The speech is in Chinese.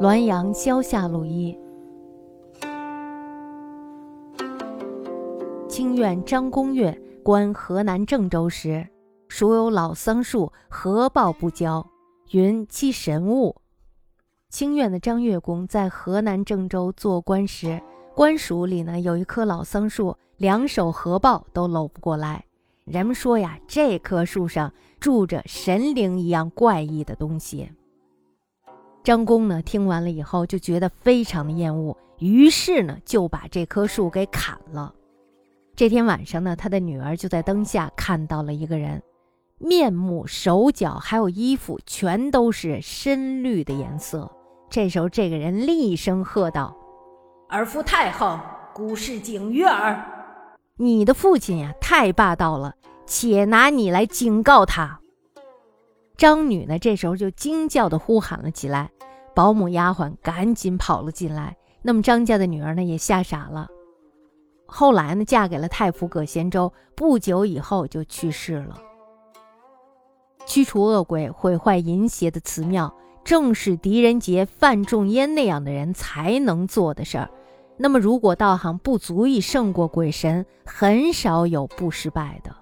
滦阳萧下路一。清苑张公岳观河南郑州时，属有老桑树，何报不交？云其神物。清苑的张岳公在河南郑州做官时，官署里呢有一棵老桑树，两手合抱都搂不过来。人们说呀，这棵树上住着神灵一样怪异的东西。张公呢，听完了以后就觉得非常的厌恶，于是呢就把这棵树给砍了。这天晚上呢，他的女儿就在灯下看到了一个人，面目、手脚还有衣服全都是深绿的颜色。这时候，这个人厉声喝道：“儿父太横，古是警于耳。你的父亲呀，太霸道了，且拿你来警告他。”张女呢，这时候就惊叫的呼喊了起来，保姆丫鬟赶紧跑了进来。那么张家的女儿呢，也吓傻了。后来呢，嫁给了太仆葛仙周，不久以后就去世了。驱除恶鬼、毁坏淫邪的祠庙，正是狄仁杰、范仲淹那样的人才能做的事儿。那么，如果道行不足以胜过鬼神，很少有不失败的。